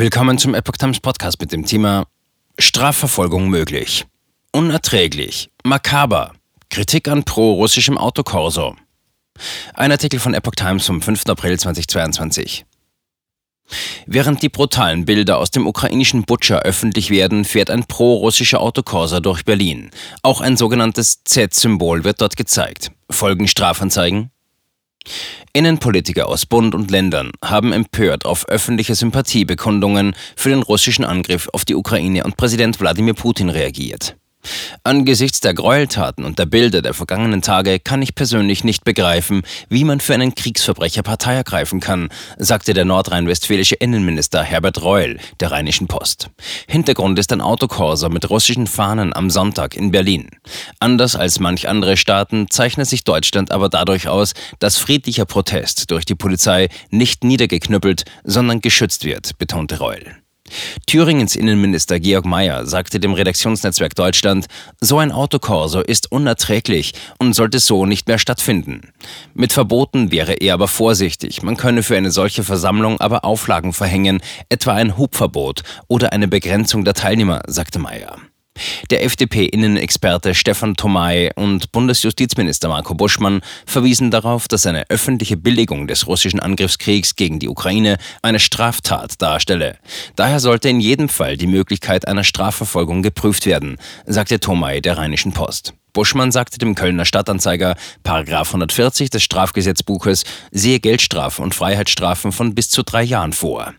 Willkommen zum Epoch Times Podcast mit dem Thema Strafverfolgung möglich. Unerträglich. Makaber. Kritik an pro-russischem Autokorso. Ein Artikel von Epoch Times vom 5. April 2022. Während die brutalen Bilder aus dem ukrainischen Butcher öffentlich werden, fährt ein pro-russischer Autokorsa durch Berlin. Auch ein sogenanntes Z-Symbol wird dort gezeigt. Folgen Strafanzeigen? Innenpolitiker aus Bund und Ländern haben empört auf öffentliche Sympathiebekundungen für den russischen Angriff auf die Ukraine und Präsident Wladimir Putin reagiert. Angesichts der Gräueltaten und der Bilder der vergangenen Tage kann ich persönlich nicht begreifen, wie man für einen Kriegsverbrecher Partei ergreifen kann, sagte der nordrhein-westfälische Innenminister Herbert Reul der Rheinischen Post. Hintergrund ist ein Autokorso mit russischen Fahnen am Sonntag in Berlin. Anders als manch andere Staaten zeichnet sich Deutschland aber dadurch aus, dass friedlicher Protest durch die Polizei nicht niedergeknüppelt, sondern geschützt wird, betonte Reul. Thüringens Innenminister Georg Mayer sagte dem Redaktionsnetzwerk Deutschland, so ein Autokorso ist unerträglich und sollte so nicht mehr stattfinden. Mit Verboten wäre er aber vorsichtig. Man könne für eine solche Versammlung aber Auflagen verhängen, etwa ein Hubverbot oder eine Begrenzung der Teilnehmer, sagte Mayer. Der FDP-Innenexperte Stefan Tomay und Bundesjustizminister Marco Buschmann verwiesen darauf, dass eine öffentliche Billigung des russischen Angriffskriegs gegen die Ukraine eine Straftat darstelle. Daher sollte in jedem Fall die Möglichkeit einer Strafverfolgung geprüft werden, sagte Tomay der Rheinischen Post. Buschmann sagte dem Kölner Stadtanzeiger, Paragraf 140 des Strafgesetzbuches sehe Geldstrafen und Freiheitsstrafen von bis zu drei Jahren vor.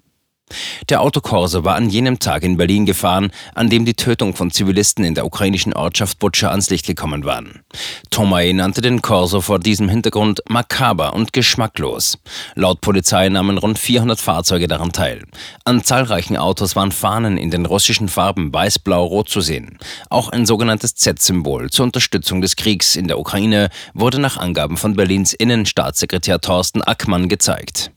Der Autokorso war an jenem Tag in Berlin gefahren, an dem die Tötung von Zivilisten in der ukrainischen Ortschaft Butscha ans Licht gekommen waren. Tomay nannte den Korso vor diesem Hintergrund makaber und geschmacklos. Laut Polizei nahmen rund 400 Fahrzeuge daran teil. An zahlreichen Autos waren Fahnen in den russischen Farben weiß, blau, rot zu sehen. Auch ein sogenanntes Z-Symbol zur Unterstützung des Kriegs in der Ukraine wurde nach Angaben von Berlins Innenstaatssekretär Thorsten Ackmann gezeigt.